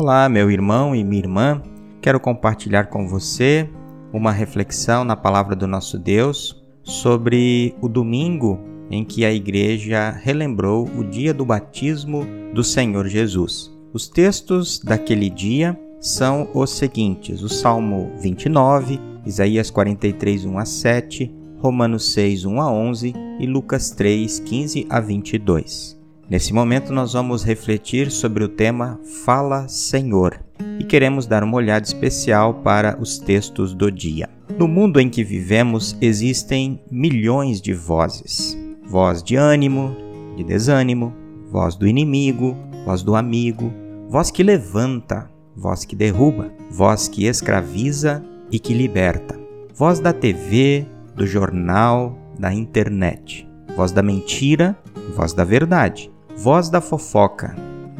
Olá, meu irmão e minha irmã. Quero compartilhar com você uma reflexão na palavra do nosso Deus sobre o domingo em que a igreja relembrou o dia do batismo do Senhor Jesus. Os textos daquele dia são os seguintes: o Salmo 29, Isaías 43, 1 a 7, Romanos 6, 1 a 11 e Lucas 3, 15 a 22. Nesse momento, nós vamos refletir sobre o tema Fala Senhor e queremos dar uma olhada especial para os textos do dia. No mundo em que vivemos existem milhões de vozes: voz de ânimo, de desânimo, voz do inimigo, voz do amigo, voz que levanta, voz que derruba, voz que escraviza e que liberta, voz da TV, do jornal, da internet, voz da mentira, voz da verdade voz da fofoca,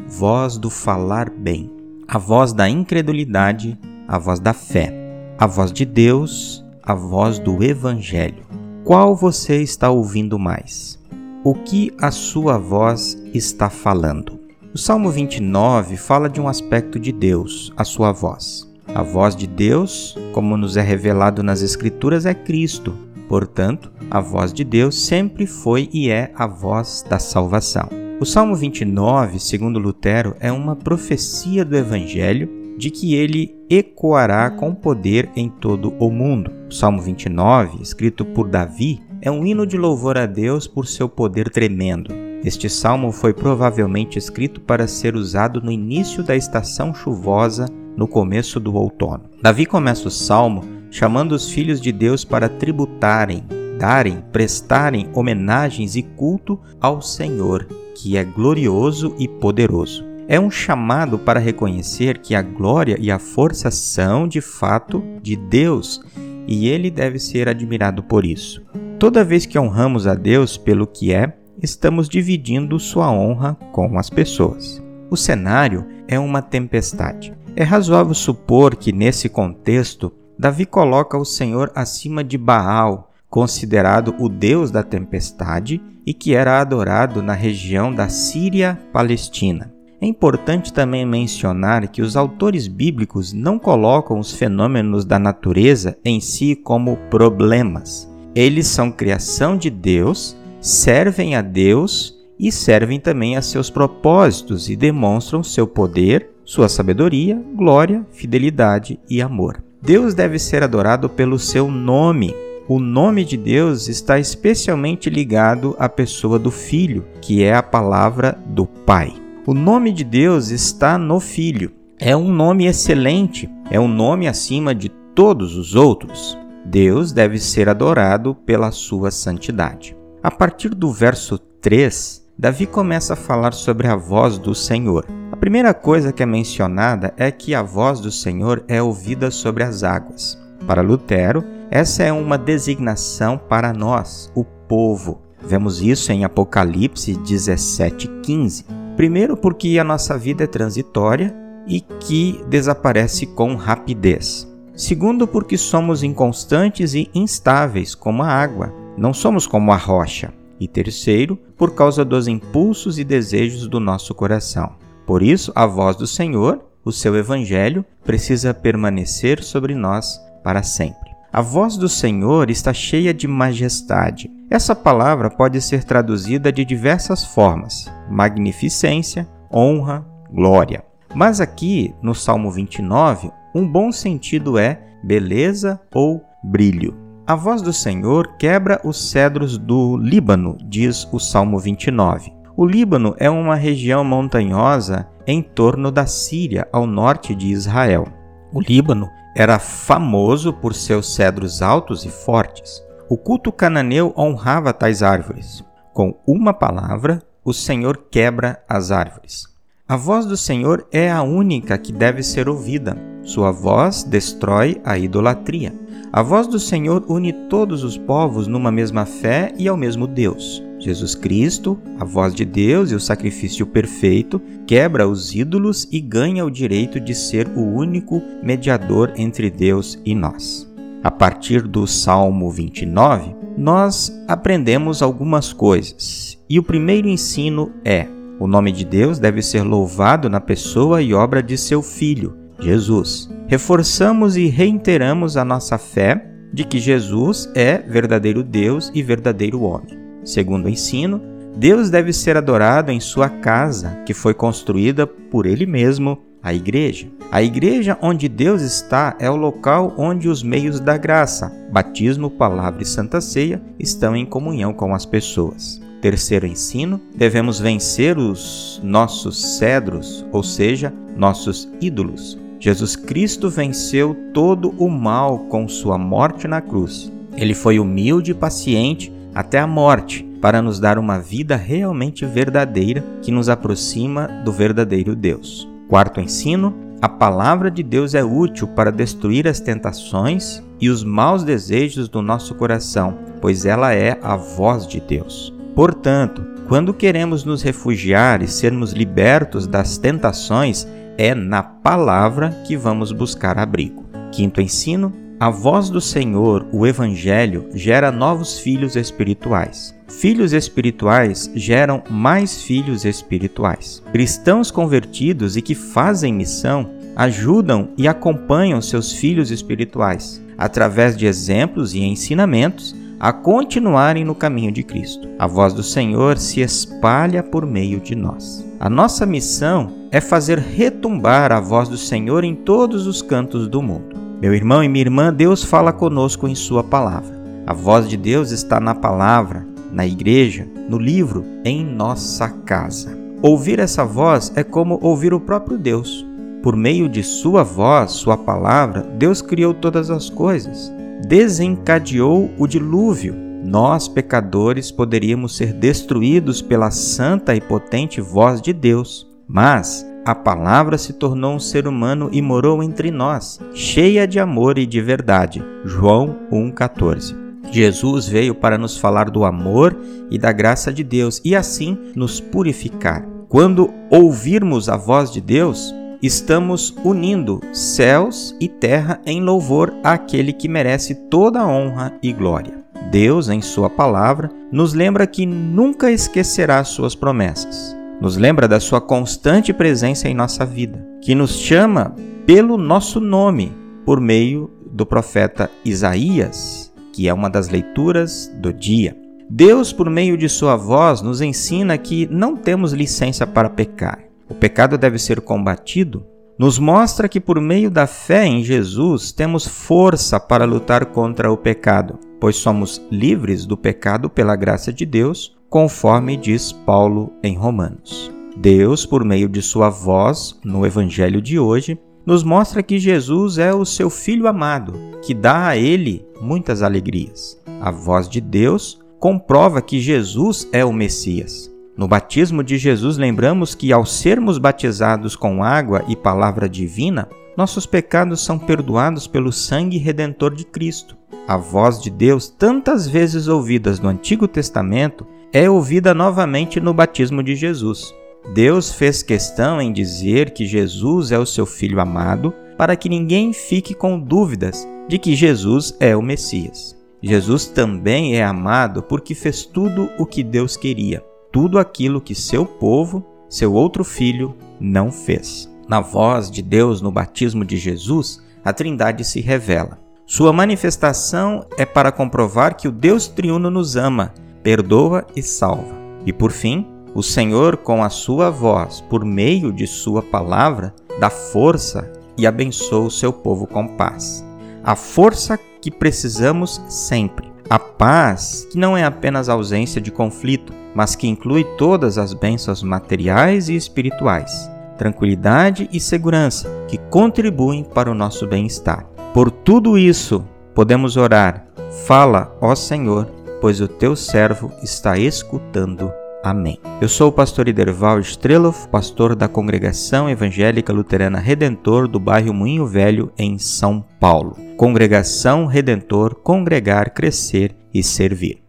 voz do falar bem, a voz da incredulidade, a voz da fé, a voz de Deus, a voz do Evangelho. Qual você está ouvindo mais? O que a sua voz está falando? O Salmo 29 fala de um aspecto de Deus, a sua voz. A voz de Deus, como nos é revelado nas Escrituras, é Cristo. Portanto, a voz de Deus sempre foi e é a voz da salvação. O Salmo 29, segundo Lutero, é uma profecia do Evangelho de que ele ecoará com poder em todo o mundo. O Salmo 29, escrito por Davi, é um hino de louvor a Deus por seu poder tremendo. Este salmo foi provavelmente escrito para ser usado no início da estação chuvosa, no começo do outono. Davi começa o salmo chamando os filhos de Deus para tributarem, darem, prestarem homenagens e culto ao Senhor, que é glorioso e poderoso. É um chamado para reconhecer que a glória e a força são, de fato, de Deus e ele deve ser admirado por isso. Toda vez que honramos a Deus pelo que é, estamos dividindo sua honra com as pessoas. O cenário é uma tempestade. É razoável supor que, nesse contexto, Davi coloca o Senhor acima de Baal, considerado o deus da tempestade e que era adorado na região da Síria-Palestina. É importante também mencionar que os autores bíblicos não colocam os fenômenos da natureza em si como problemas. Eles são criação de Deus, servem a Deus e servem também a seus propósitos e demonstram seu poder, sua sabedoria, glória, fidelidade e amor. Deus deve ser adorado pelo seu nome, o nome de Deus está especialmente ligado à pessoa do Filho, que é a palavra do Pai. O nome de Deus está no Filho. É um nome excelente, é um nome acima de todos os outros. Deus deve ser adorado pela sua santidade. A partir do verso 3, Davi começa a falar sobre a voz do Senhor. A primeira coisa que é mencionada é que a voz do Senhor é ouvida sobre as águas. Para Lutero, essa é uma designação para nós, o povo. Vemos isso em Apocalipse 17:15. Primeiro, porque a nossa vida é transitória e que desaparece com rapidez. Segundo, porque somos inconstantes e instáveis como a água, não somos como a rocha. E terceiro, por causa dos impulsos e desejos do nosso coração. Por isso, a voz do Senhor, o seu evangelho, precisa permanecer sobre nós para sempre. A voz do Senhor está cheia de majestade. Essa palavra pode ser traduzida de diversas formas: magnificência, honra, glória. Mas aqui, no Salmo 29, um bom sentido é beleza ou brilho. A voz do Senhor quebra os cedros do Líbano, diz o Salmo 29. O Líbano é uma região montanhosa em torno da Síria, ao norte de Israel. O Líbano era famoso por seus cedros altos e fortes. O culto cananeu honrava tais árvores. Com uma palavra, o Senhor quebra as árvores. A voz do Senhor é a única que deve ser ouvida. Sua voz destrói a idolatria. A voz do Senhor une todos os povos numa mesma fé e ao mesmo Deus. Jesus Cristo, a voz de Deus e o sacrifício perfeito, quebra os ídolos e ganha o direito de ser o único mediador entre Deus e nós. A partir do Salmo 29, nós aprendemos algumas coisas. E o primeiro ensino é: O nome de Deus deve ser louvado na pessoa e obra de seu Filho, Jesus. Reforçamos e reiteramos a nossa fé de que Jesus é verdadeiro Deus e verdadeiro homem. Segundo o ensino, Deus deve ser adorado em sua casa, que foi construída por Ele mesmo, a igreja. A igreja onde Deus está é o local onde os meios da graça, batismo, palavra e santa ceia, estão em comunhão com as pessoas. Terceiro ensino: devemos vencer os nossos cedros, ou seja, nossos ídolos. Jesus Cristo venceu todo o mal com sua morte na cruz. Ele foi humilde e paciente até a morte para nos dar uma vida realmente verdadeira que nos aproxima do verdadeiro Deus. Quarto ensino: a palavra de Deus é útil para destruir as tentações e os maus desejos do nosso coração, pois ela é a voz de Deus. Portanto, quando queremos nos refugiar e sermos libertos das tentações, é na palavra que vamos buscar abrigo. Quinto ensino: a voz do Senhor, o Evangelho, gera novos filhos espirituais. Filhos espirituais geram mais filhos espirituais. Cristãos convertidos e que fazem missão ajudam e acompanham seus filhos espirituais, através de exemplos e ensinamentos, a continuarem no caminho de Cristo. A voz do Senhor se espalha por meio de nós. A nossa missão é fazer retumbar a voz do Senhor em todos os cantos do mundo. Meu irmão e minha irmã, Deus fala conosco em Sua palavra. A voz de Deus está na palavra, na igreja, no livro, em nossa casa. Ouvir essa voz é como ouvir o próprio Deus. Por meio de Sua voz, Sua palavra, Deus criou todas as coisas desencadeou o dilúvio. Nós, pecadores, poderíamos ser destruídos pela santa e potente voz de Deus. Mas a palavra se tornou um ser humano e morou entre nós, cheia de amor e de verdade. João 1,14. Jesus veio para nos falar do amor e da graça de Deus e assim nos purificar. Quando ouvirmos a voz de Deus, estamos unindo céus e terra em louvor àquele que merece toda honra e glória. Deus, em Sua palavra, nos lembra que nunca esquecerá Suas promessas. Nos lembra da Sua constante presença em nossa vida, que nos chama pelo nosso nome por meio do profeta Isaías, que é uma das leituras do dia. Deus, por meio de Sua voz, nos ensina que não temos licença para pecar o pecado deve ser combatido, nos mostra que por meio da fé em Jesus temos força para lutar contra o pecado, pois somos livres do pecado pela graça de Deus, conforme diz Paulo em Romanos. Deus, por meio de sua voz no evangelho de hoje, nos mostra que Jesus é o seu filho amado, que dá a ele muitas alegrias. A voz de Deus comprova que Jesus é o Messias. No batismo de Jesus, lembramos que, ao sermos batizados com água e palavra divina, nossos pecados são perdoados pelo sangue redentor de Cristo. A voz de Deus, tantas vezes ouvidas no Antigo Testamento, é ouvida novamente no batismo de Jesus. Deus fez questão em dizer que Jesus é o seu Filho amado, para que ninguém fique com dúvidas de que Jesus é o Messias. Jesus também é amado porque fez tudo o que Deus queria tudo aquilo que seu povo, seu outro filho, não fez. Na voz de Deus no batismo de Jesus, a Trindade se revela. Sua manifestação é para comprovar que o Deus triuno nos ama, perdoa e salva. E por fim, o Senhor, com a sua voz, por meio de sua palavra, dá força e abençoa o seu povo com paz. A força que precisamos sempre. A paz que não é apenas ausência de conflito, mas que inclui todas as bênçãos materiais e espirituais, tranquilidade e segurança que contribuem para o nosso bem-estar. Por tudo isso, podemos orar: Fala, ó Senhor, pois o teu servo está escutando. Amém. Eu sou o pastor Iderval Streloff, pastor da Congregação Evangélica Luterana Redentor do bairro Moinho Velho, em São Paulo. Congregação Redentor, congregar, crescer e servir.